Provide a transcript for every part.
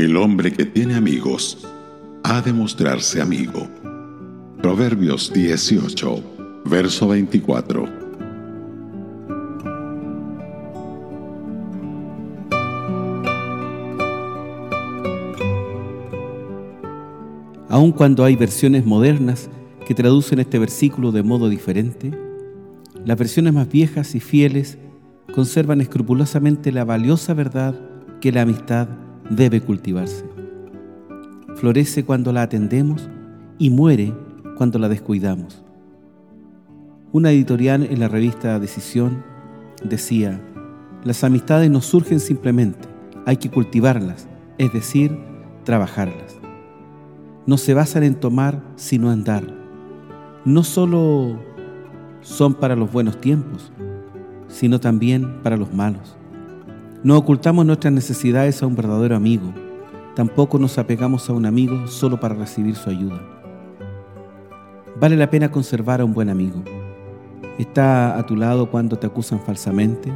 El hombre que tiene amigos ha de mostrarse amigo. Proverbios 18, verso 24. Aun cuando hay versiones modernas que traducen este versículo de modo diferente, las versiones más viejas y fieles conservan escrupulosamente la valiosa verdad que la amistad debe cultivarse. Florece cuando la atendemos y muere cuando la descuidamos. Una editorial en la revista Decisión decía, las amistades no surgen simplemente, hay que cultivarlas, es decir, trabajarlas. No se basan en tomar, sino en dar. No solo son para los buenos tiempos, sino también para los malos. No ocultamos nuestras necesidades a un verdadero amigo, tampoco nos apegamos a un amigo solo para recibir su ayuda. Vale la pena conservar a un buen amigo. Está a tu lado cuando te acusan falsamente,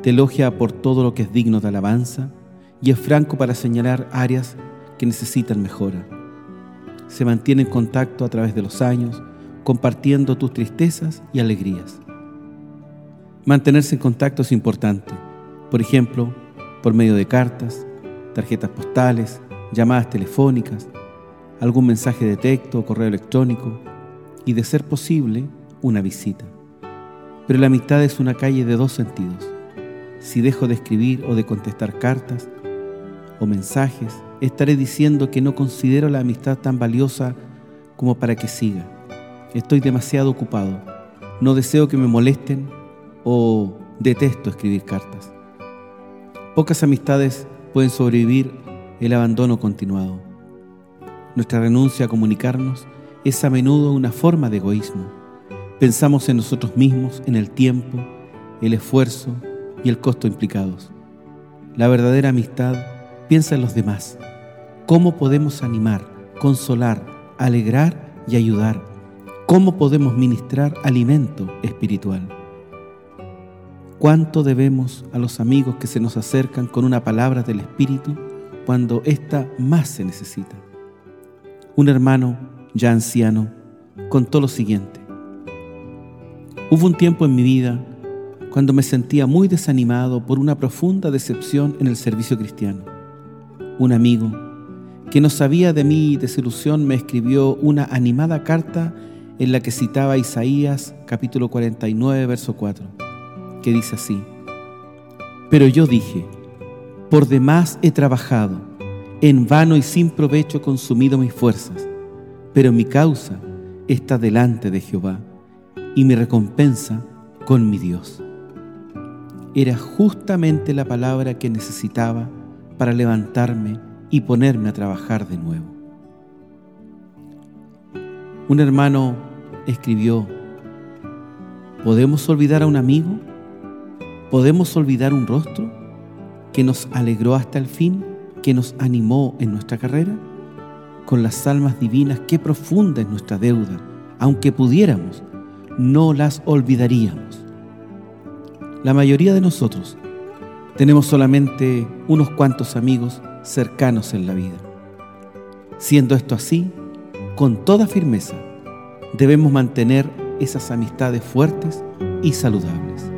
te elogia por todo lo que es digno de alabanza y es franco para señalar áreas que necesitan mejora. Se mantiene en contacto a través de los años, compartiendo tus tristezas y alegrías. Mantenerse en contacto es importante por ejemplo, por medio de cartas, tarjetas postales, llamadas telefónicas, algún mensaje de texto o correo electrónico y, de ser posible, una visita. Pero la amistad es una calle de dos sentidos. Si dejo de escribir o de contestar cartas o mensajes, estaré diciendo que no considero la amistad tan valiosa como para que siga. Estoy demasiado ocupado. No deseo que me molesten o detesto escribir cartas. Pocas amistades pueden sobrevivir el abandono continuado. Nuestra renuncia a comunicarnos es a menudo una forma de egoísmo. Pensamos en nosotros mismos, en el tiempo, el esfuerzo y el costo implicados. La verdadera amistad piensa en los demás. ¿Cómo podemos animar, consolar, alegrar y ayudar? ¿Cómo podemos ministrar alimento espiritual? ¿Cuánto debemos a los amigos que se nos acercan con una palabra del Espíritu cuando ésta más se necesita? Un hermano ya anciano contó lo siguiente. Hubo un tiempo en mi vida cuando me sentía muy desanimado por una profunda decepción en el servicio cristiano. Un amigo que no sabía de mi desilusión me escribió una animada carta en la que citaba Isaías capítulo 49, verso 4 que dice así, pero yo dije, por demás he trabajado, en vano y sin provecho consumido mis fuerzas, pero mi causa está delante de Jehová y mi recompensa con mi Dios. Era justamente la palabra que necesitaba para levantarme y ponerme a trabajar de nuevo. Un hermano escribió, ¿podemos olvidar a un amigo? ¿Podemos olvidar un rostro que nos alegró hasta el fin, que nos animó en nuestra carrera? Con las almas divinas, qué profunda es nuestra deuda. Aunque pudiéramos, no las olvidaríamos. La mayoría de nosotros tenemos solamente unos cuantos amigos cercanos en la vida. Siendo esto así, con toda firmeza, debemos mantener esas amistades fuertes y saludables.